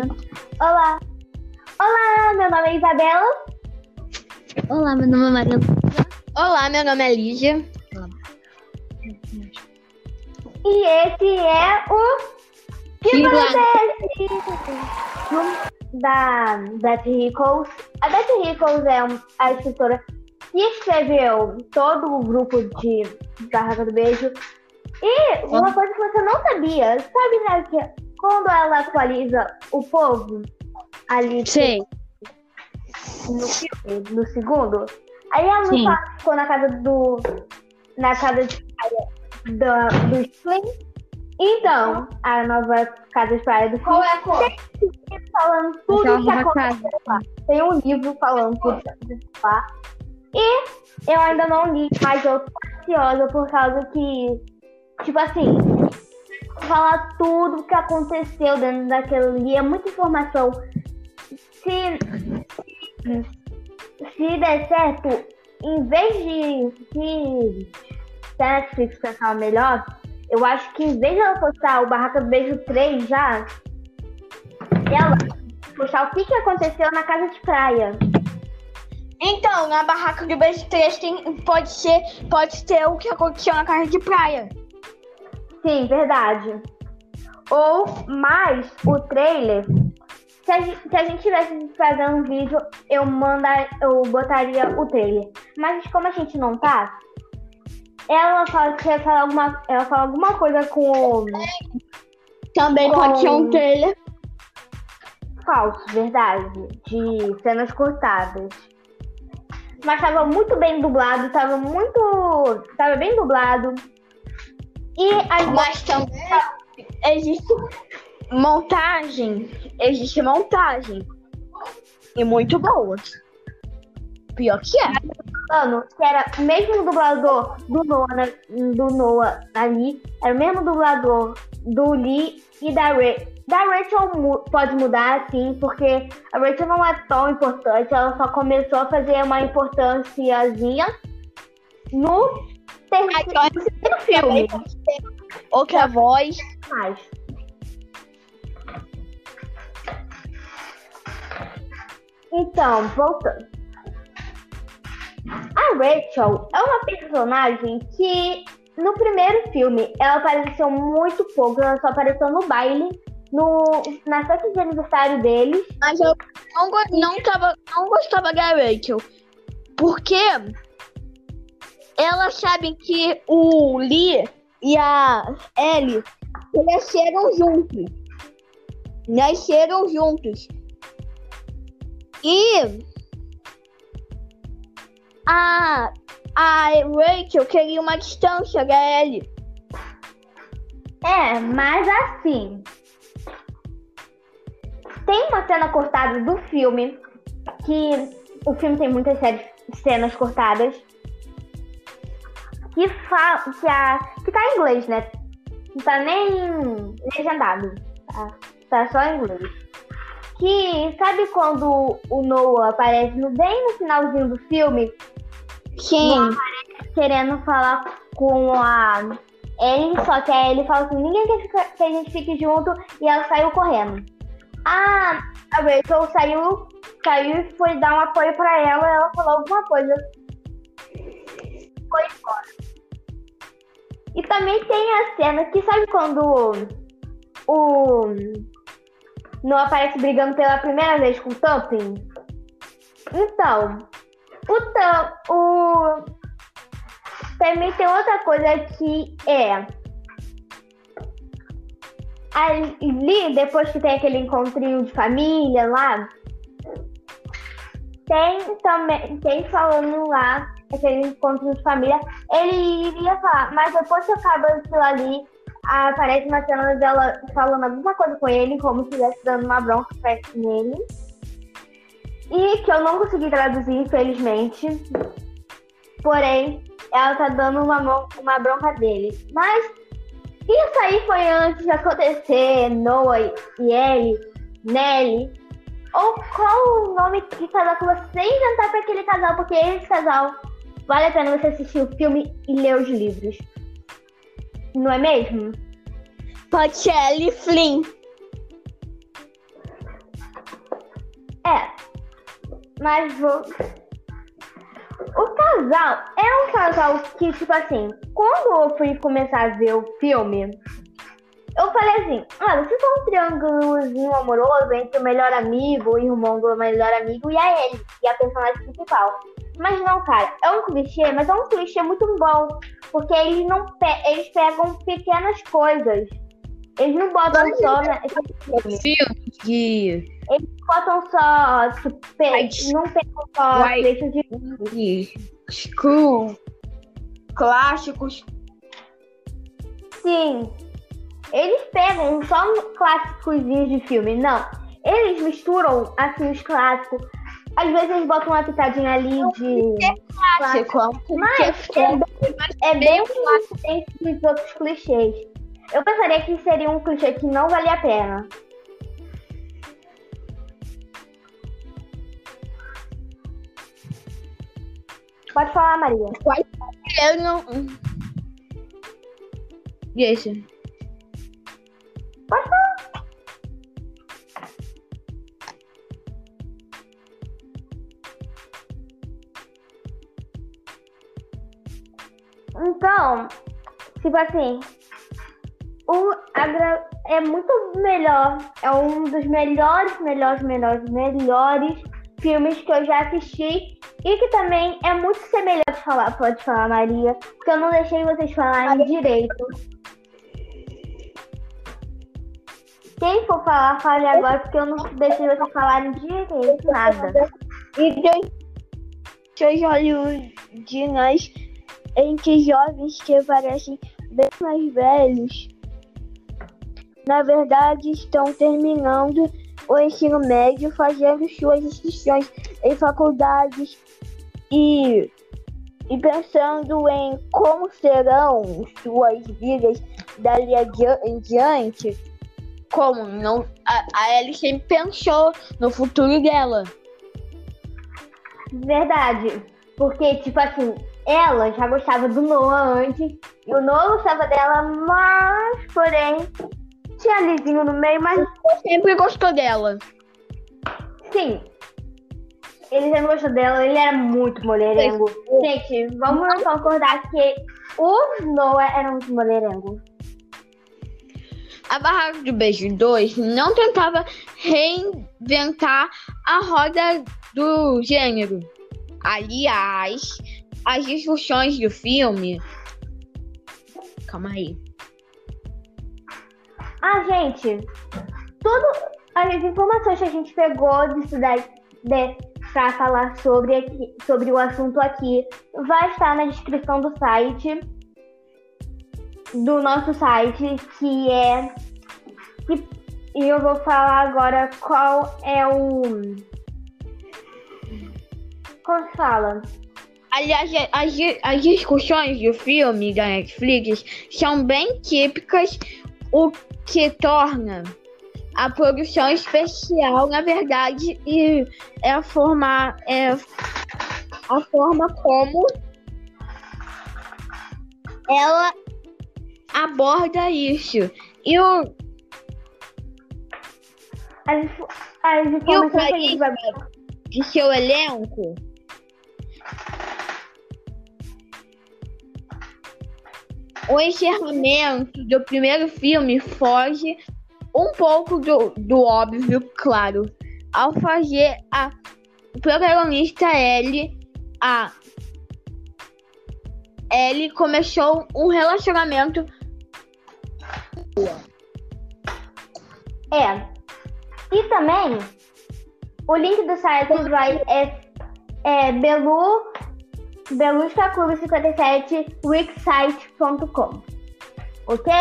Bruna. Olá. Olá, meu nome é Isabela. Olá, meu nome é Maria Luísa. Olá, meu nome é Lígia. E esse é o que Que da Beth Rickles. A Beth Rickles é um- a escritora que escreveu todo o grupo de Barraca do Beijo. E uma coisa que você não sabia, sabe, né, que quando ela atualiza o povo ali Sei. no filme, no segundo, aí ela Sim. não fala ficou na casa do. na casa de praia da, do Slim. Então, a nova casa de praia do Slim. Qual é a cor? Tem um livro falando tudo Aquela que aconteceu lá. Tem um livro falando tudo que aconteceu lá. E eu ainda não li, mas eu tô ansiosa por causa que, tipo assim, falar tudo que aconteceu dentro daquele livro. É muita informação. Se, se der certo, em vez de se, Netflix pensar melhor, eu acho que em vez de ela postar o Barraca do Beijo 3 já, ela postar o que, que aconteceu na casa de praia. Então, na barraca do beijo 3 tem, pode ser, pode ser o que aconteceu na casa de praia. Sim, verdade. Ou mais o trailer. Se a, gente, se a gente tivesse fazendo um vídeo, eu mandar, eu botaria o trailer. Mas como a gente não tá, ela fala que falar alguma, ela fala alguma coisa com o Também Com- pode ser um trailer. falso, verdade, de cenas cortadas. Mas tava muito bem dublado, tava muito, tava bem dublado. E as Mas também existe montagem. Existe montagem. E muito boas. Pior que é. falando que era o mesmo dublador do Noah, do Noah ali, era o mesmo dublador do Lee e da Rachel. Da Rachel mu- pode mudar, sim, porque a Rachel não é tão importante, ela só começou a fazer uma importânciazinha no terceiro, no terceiro filme. Outra voz. mais. Então, voltando. A Rachel é uma personagem que no primeiro filme ela apareceu muito pouco, ela só apareceu no baile, no, na festa de aniversário deles. Mas eu não, não, tava, não gostava da Rachel. Porque elas sabem que o Lee e a Ellie cresceram juntos. Nasceram juntos. E a, a Rachel queria uma distância da Ellie. É, mas assim. Tem uma cena cortada do filme, que o filme tem muitas cenas cortadas, que fala que, a, que tá em inglês, né? Não tá nem legendado. Tá, tá só em inglês. Que sabe quando o Noah aparece no, bem no finalzinho do filme, Sim. querendo falar com a Ellie, só que a Ellie fala assim, ninguém quer ficar- que a gente fique junto, e ela saiu correndo. A, a Rachel saiu, saiu e foi dar um apoio pra ela, ela falou alguma coisa. Foi embora. E também tem a cena que sabe quando o não aparece brigando pela primeira vez com o Tumping? Então, o, o também tem outra coisa que é. Ali, depois que tem aquele encontrinho de família lá, tem também, tem falando lá, aquele encontro de família, ele iria falar, mas depois que acaba aquilo ali, aparece uma cena dela falando alguma coisa com ele, como se estivesse dando uma bronca pra nele. E que eu não consegui traduzir, infelizmente. Porém, ela tá dando uma, uma bronca dele. Mas isso aí foi antes de acontecer, Noah e Ellie, Nelly. Ou qual o nome de casal que você inventar pra aquele casal, porque esse casal vale a pena você assistir o filme e ler os livros. Não é mesmo? Ellie Flynn. Mas vou. O casal é um casal que, tipo assim, quando eu fui começar a ver o filme, eu falei assim, olha, se for um triângulozinho amoroso entre o melhor amigo, o irmão do melhor amigo e a ele, e a personagem principal. Mas não, cara, é um clichê, mas é um clichê muito bom. Porque eles não pe eles pegam pequenas coisas. Eles não botam só. Filme que. Eles botam só. Tipo, não pegam só trechos de. School. Clássicos. Sim. Eles pegam só clássicos de filme. Não. Eles misturam, assim, os clássicos. Às vezes eles botam uma pitadinha ali de. Clássico. Mas é, bem- é bem diferente dos outros clichês. Eu pensaria que seria um clichê que não valia a pena. Pode falar, Maria. Eu não. Deixa. Pode falar. Então, tipo assim, o é muito melhor, é um dos melhores, melhores, melhores, melhores filmes que eu já assisti e que também é muito semelhante falar, pode falar, Maria, porque eu não deixei vocês falarem direito. Quem for falar, fale agora, porque eu não deixei vocês falarem direito nada. E dois hollywoodinas em que jovens que parecem bem mais velhos, na verdade estão terminando o ensino médio, fazendo suas inscrições em faculdades e, e pensando em como serão suas vidas dali em diante. Como não, a, a Ellie sempre pensou no futuro dela. Verdade. Porque, tipo assim, ela já gostava do Noah antes, e o Noah gostava dela, mas, porém, tinha Lizinho no meio, mas Sempre gostou dela. sim. Ele sempre gostou dela, ele era muito mulherengo. Gente, vamos concordar que o Noah era muito mulherengo. A Barraca do Beijo 2 não tentava reinventar a roda do gênero. Aliás, as discussões do filme. Calma aí. Ah, gente, tudo as informações que a gente pegou disso daí de, pra falar sobre, aqui, sobre o assunto aqui vai estar na descrição do site, do nosso site, que é. e eu vou falar agora qual é o. Como se fala? Aliás, as, as discussões do filme da Netflix são bem típicas, o que torna a produção especial, na verdade, e é a forma, é a forma como ela aborda isso. E o, As, as e o carisma de seu elenco o encerramento do primeiro filme foge um pouco do, do óbvio, claro, ao fazer a protagonista Ellie, a Ellie começou um relacionamento É. E também, o link do site vai é, é Belu, Belusca Clube 57 wixsite.com. Ok?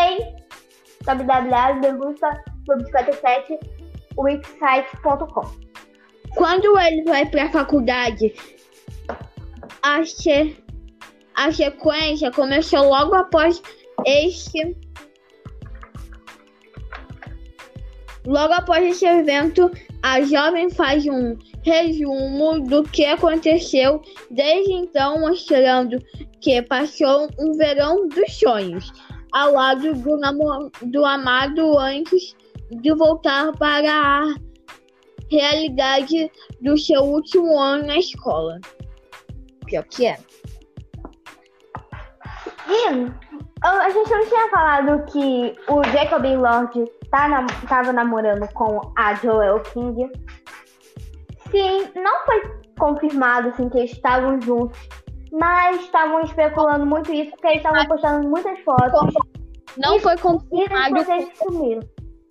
www.belusca Clube 57 wixsite.com. Quando ele vai para a faculdade, a, a sequência começou logo após este. Logo após esse evento, a jovem faz um resumo do que aconteceu desde então, mostrando que passou um verão dos sonhos ao lado do, do amado antes de voltar para a realidade do seu último ano na escola. Pior que é. E a gente não tinha falado que o Jacob Lord tá nam tava namorando com a Joel King. Sim, não foi confirmado assim, que eles estavam juntos, mas estavam especulando muito isso porque eles estavam postando muitas fotos. Não e, foi E confirmado depois eles sumiram.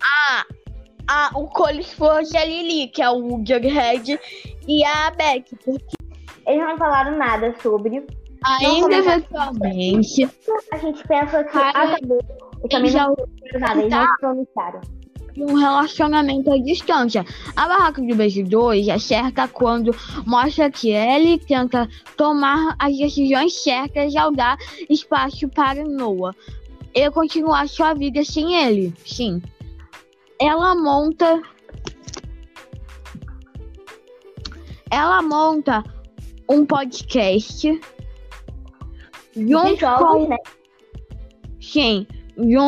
a, a, o Cole Forge e a Lily, que é o Jughead e a Beck. Porque Eles não falaram nada sobre. ainda eventualmente A gente pensa que Cara, acabou. Eu também já não nada, eles não pronunciaram. um relacionamento à distância. A Barraca do Beijo 2 acerta quando mostra que ele tenta tomar as decisões certas ao dar espaço para Noah e continuar sua vida sem ele. Sim. Ela monta. Ela monta um podcast De junto jogos, com. né? Sim, junto